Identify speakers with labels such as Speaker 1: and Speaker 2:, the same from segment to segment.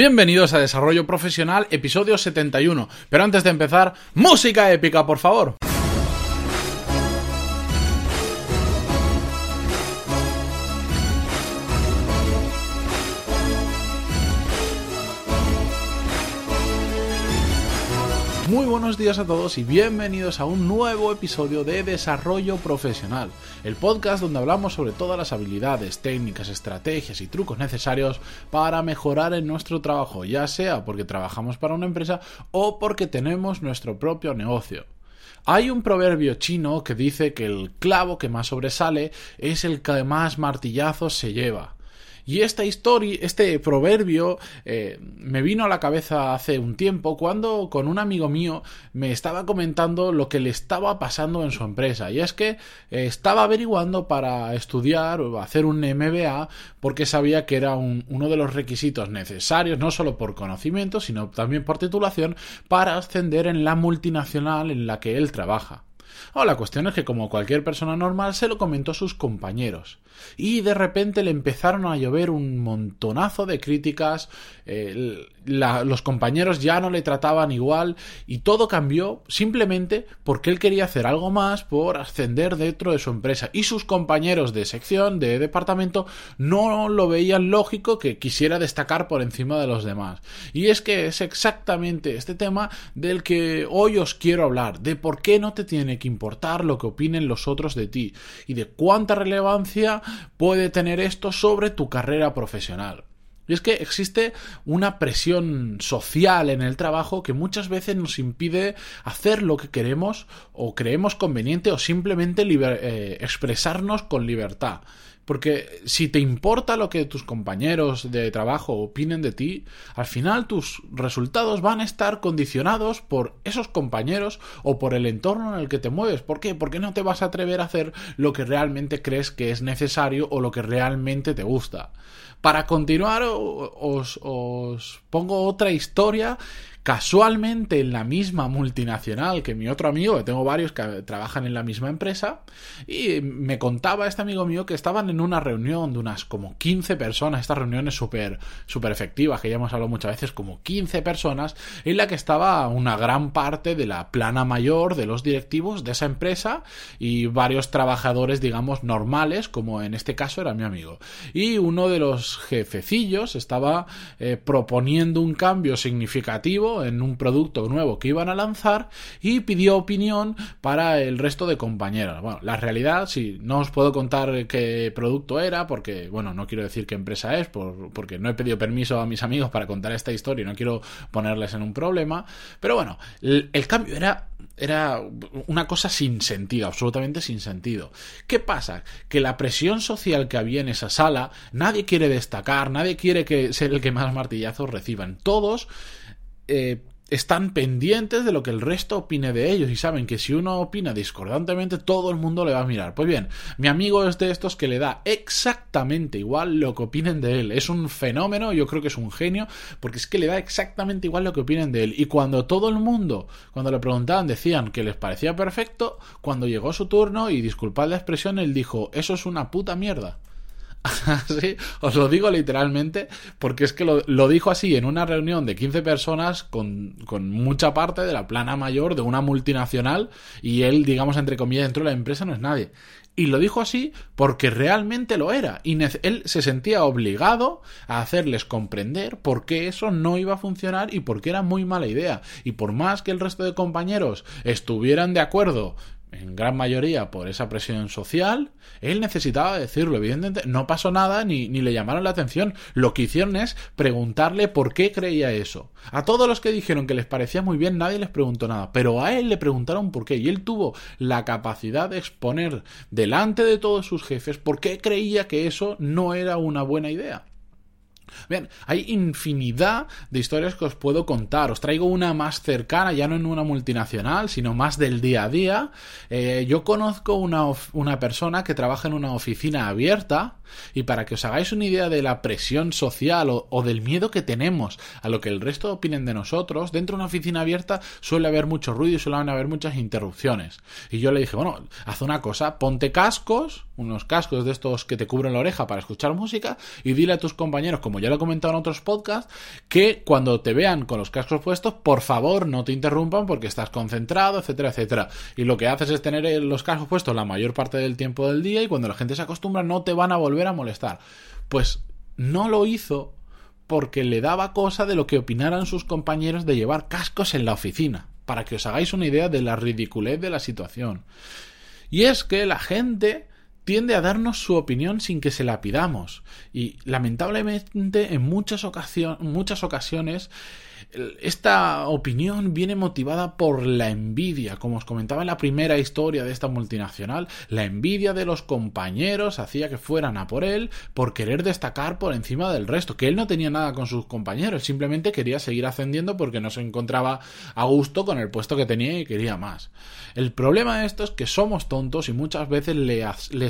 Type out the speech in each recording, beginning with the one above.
Speaker 1: Bienvenidos a Desarrollo Profesional, episodio 71. Pero antes de empezar, música épica, por favor. Muy buenos días a todos y bienvenidos a un nuevo episodio de Desarrollo Profesional, el podcast donde hablamos sobre todas las habilidades, técnicas, estrategias y trucos necesarios para mejorar en nuestro trabajo, ya sea porque trabajamos para una empresa o porque tenemos nuestro propio negocio. Hay un proverbio chino que dice que el clavo que más sobresale es el que más martillazos se lleva. Y esta historia, este proverbio, eh, me vino a la cabeza hace un tiempo cuando con un amigo mío me estaba comentando lo que le estaba pasando en su empresa. Y es que eh, estaba averiguando para estudiar o hacer un MBA porque sabía que era uno de los requisitos necesarios, no solo por conocimiento, sino también por titulación, para ascender en la multinacional en la que él trabaja. La cuestión es que como cualquier persona normal se lo comentó a sus compañeros. Y de repente le empezaron a llover un montonazo de críticas, eh, los compañeros ya no le trataban igual y todo cambió simplemente porque él quería hacer algo más por ascender dentro de su empresa y sus compañeros de sección, de departamento, no lo veían lógico que quisiera destacar por encima de los demás. Y es que es exactamente este tema del que hoy os quiero hablar, de por qué no te tiene que importar lo que opinen los otros de ti y de cuánta relevancia puede tener esto sobre tu carrera profesional. Y es que existe una presión social en el trabajo que muchas veces nos impide hacer lo que queremos o creemos conveniente o simplemente eh, expresarnos con libertad. Porque si te importa lo que tus compañeros de trabajo opinen de ti, al final tus resultados van a estar condicionados por esos compañeros o por el entorno en el que te mueves. ¿Por qué? Porque no te vas a atrever a hacer lo que realmente crees que es necesario o lo que realmente te gusta. Para continuar, os, os pongo otra historia casualmente en la misma multinacional que mi otro amigo, que tengo varios que trabajan en la misma empresa, y me contaba este amigo mío que estaban en una reunión de unas como 15 personas, estas reuniones súper super efectivas, que ya hemos hablado muchas veces, como 15 personas, en la que estaba una gran parte de la plana mayor de los directivos de esa empresa y varios trabajadores, digamos, normales, como en este caso era mi amigo. Y uno de los jefecillos estaba eh, proponiendo un cambio significativo en un producto nuevo que iban a lanzar y pidió opinión para el resto de compañeros. Bueno, la realidad, si no os puedo contar qué producto era, porque, bueno, no quiero decir qué empresa es, porque no he pedido permiso a mis amigos para contar esta historia y no quiero ponerles en un problema, pero bueno, el cambio era era una cosa sin sentido, absolutamente sin sentido. ¿Qué pasa? Que la presión social que había en esa sala, nadie quiere destacar, nadie quiere que ser el que más martillazos reciban. Todos eh, están pendientes de lo que el resto opine de ellos y saben que si uno opina discordantemente todo el mundo le va a mirar. Pues bien, mi amigo es de estos que le da exactamente igual lo que opinen de él. Es un fenómeno, yo creo que es un genio, porque es que le da exactamente igual lo que opinen de él. Y cuando todo el mundo, cuando le preguntaban, decían que les parecía perfecto, cuando llegó su turno y disculpad la expresión, él dijo, eso es una puta mierda. os lo digo literalmente, porque es que lo, dijo así en una reunión de 15 personas con, con, mucha parte de la plana mayor de una multinacional y él, digamos, entre comillas, dentro de la empresa no es nadie. Y lo dijo así porque realmente lo era. Y él se sentía obligado a hacerles comprender por qué eso no iba a funcionar y por qué era muy mala idea. Y por más que el resto de compañeros estuvieran de acuerdo en gran mayoría por esa presión social, él necesitaba decirlo. Evidentemente, no pasó nada ni, ni, le llamaron la atención. Lo que hicieron es preguntarle por qué creía eso. A todos los que dijeron que les parecía muy bien, nadie les preguntó nada. Pero a él le preguntaron por qué. Y él tuvo la capacidad de exponer delante de todos sus jefes por qué creía que eso no era una buena idea. Bien, hay infinidad de historias que os puedo contar. Os traigo una más cercana, ya no en una multinacional, sino más del día a día. Eh, yo conozco una, una persona que trabaja en una oficina abierta y para que os hagáis una idea de la presión social o, del miedo que tenemos a lo que el resto opinen de nosotros, dentro de una oficina abierta suele haber mucho ruido y suele haber muchas interrupciones. Y yo le dije, bueno, haz una cosa, ponte cascos, unos cascos de estos que te cubren la oreja para escuchar música y dile a tus compañeros, como ya lo he comentado en otros podcasts, que cuando te vean con los cascos puestos, por favor no te interrumpan porque estás concentrado, etcétera, etcétera. Y lo que haces es tener los cascos puestos la mayor parte del tiempo del día y cuando la gente se acostumbra no te van a volver a molestar. Pues no lo hizo porque le daba cosa de lo que opinaran sus compañeros de llevar cascos en la oficina, para que os hagáis una idea de la ridiculez de la situación. Y es que la gente tiende a darnos su opinión sin que se la pidamos. Y lamentablemente en muchas, ocasiones esta opinión viene motivada por la envidia, como os comentaba en la primera historia de esta multinacional, la envidia de los compañeros hacía que fueran a por él por querer destacar por encima del resto, que él no tenía nada con sus compañeros, simplemente quería seguir ascendiendo porque no se encontraba a gusto con el puesto que tenía y quería más. El problema de esto es que somos tontos y muchas veces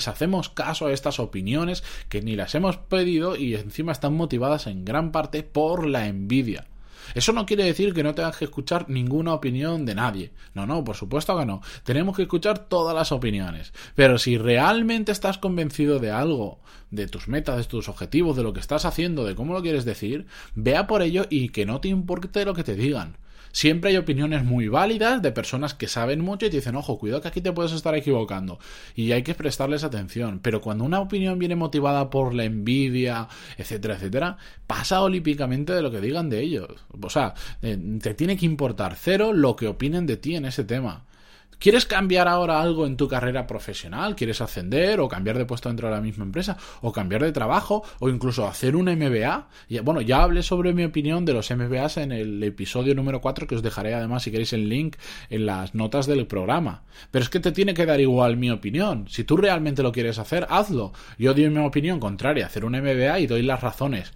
Speaker 1: hacemos caso a estas opiniones que ni las hemos pedido y encima están motivadas en gran parte por la envidia. Eso no quiere decir que no tengas que escuchar ninguna opinión de nadie. No, no, por supuesto que no. Tenemos que escuchar todas las opiniones. Pero si realmente estás convencido de algo, de tus metas, de tus objetivos, de lo que estás haciendo, de cómo lo quieres decir, vea por ello y que no te importe lo que te digan. Siempre hay opiniones muy válidas de personas que saben mucho y te dicen, ojo, cuidado que aquí te puedes estar equivocando. Y hay que prestarles atención. Pero cuando una opinión viene motivada por la envidia, etcétera, etcétera, pasa olímpicamente de lo que digan de ellos. O sea, eh, te tiene que importar cero lo que opinen de ti en ese tema. ¿Quieres cambiar ahora algo en tu carrera profesional? ¿Quieres ascender o cambiar de puesto dentro de la misma empresa? ¿O cambiar de trabajo? ¿O incluso hacer un MBA? Bueno, ya hablé sobre mi opinión de los MBAs en el episodio número 4 que os dejaré además si queréis el link en las notas del programa. Pero es que te tiene que dar igual mi opinión. Si tú realmente lo quieres hacer, hazlo. Yo doy mi opinión contraria hacer un MBA y doy las razones.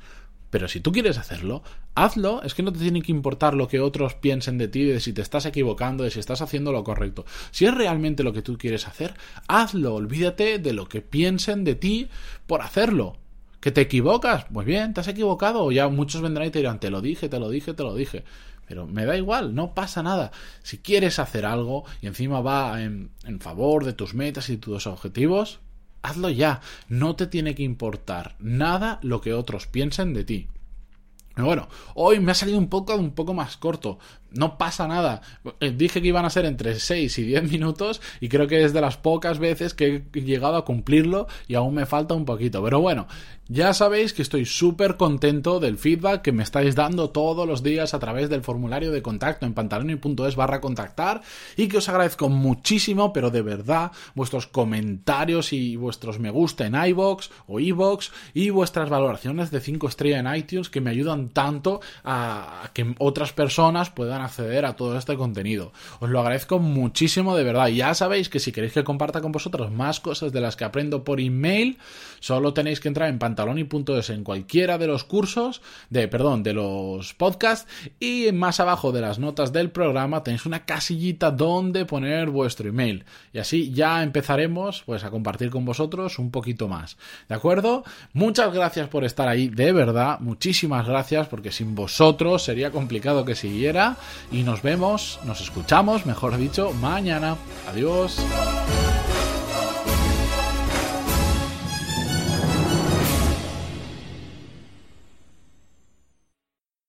Speaker 1: Pero si tú quieres hacerlo, hazlo. Es que no te tiene que importar lo que otros piensen de ti, de si te estás equivocando, de si estás haciendo lo correcto. Si es realmente lo que tú quieres hacer, hazlo. Olvídate de lo que piensen de ti por hacerlo. ¿Que te equivocas? Pues bien, te has equivocado. Ya muchos vendrán y te dirán, te lo dije, te lo dije, te lo dije. Pero me da igual, no pasa nada. Si quieres hacer algo y encima va en, en favor de tus metas y tus objetivos, hazlo ya. No te tiene que importar nada lo que otros piensen de ti. Bueno, hoy me ha salido un poco, un poco más corto. No pasa nada. Eh, dije que iban a ser entre 6 y 10 minutos y creo que es de las pocas veces que he llegado a cumplirlo y aún me falta un poquito. Pero bueno, ya sabéis que estoy súper contento del feedback que me estáis dando todos los días a través del formulario de contacto en pantaloni.es barra contactar y que os agradezco muchísimo, pero de verdad, vuestros comentarios y vuestros me gusta en iBox o iBox y vuestras valoraciones de 5 estrellas en iTunes que me ayudan tanto a que otras personas puedan acceder a todo este contenido. Os lo agradezco muchísimo de verdad. Ya sabéis que si queréis que comparta con vosotros más cosas de las que aprendo por email, solo tenéis que entrar en pantaloni.es en cualquiera de los cursos, de perdón, de los podcasts y más abajo de las notas del programa tenéis una casillita donde poner vuestro email. Y así ya empezaremos pues a compartir con vosotros un poquito más. ¿De acuerdo? Muchas gracias por estar ahí, de verdad, muchísimas gracias porque sin vosotros sería complicado que siguiera y nos vemos, nos escuchamos, mejor dicho, mañana. Adiós.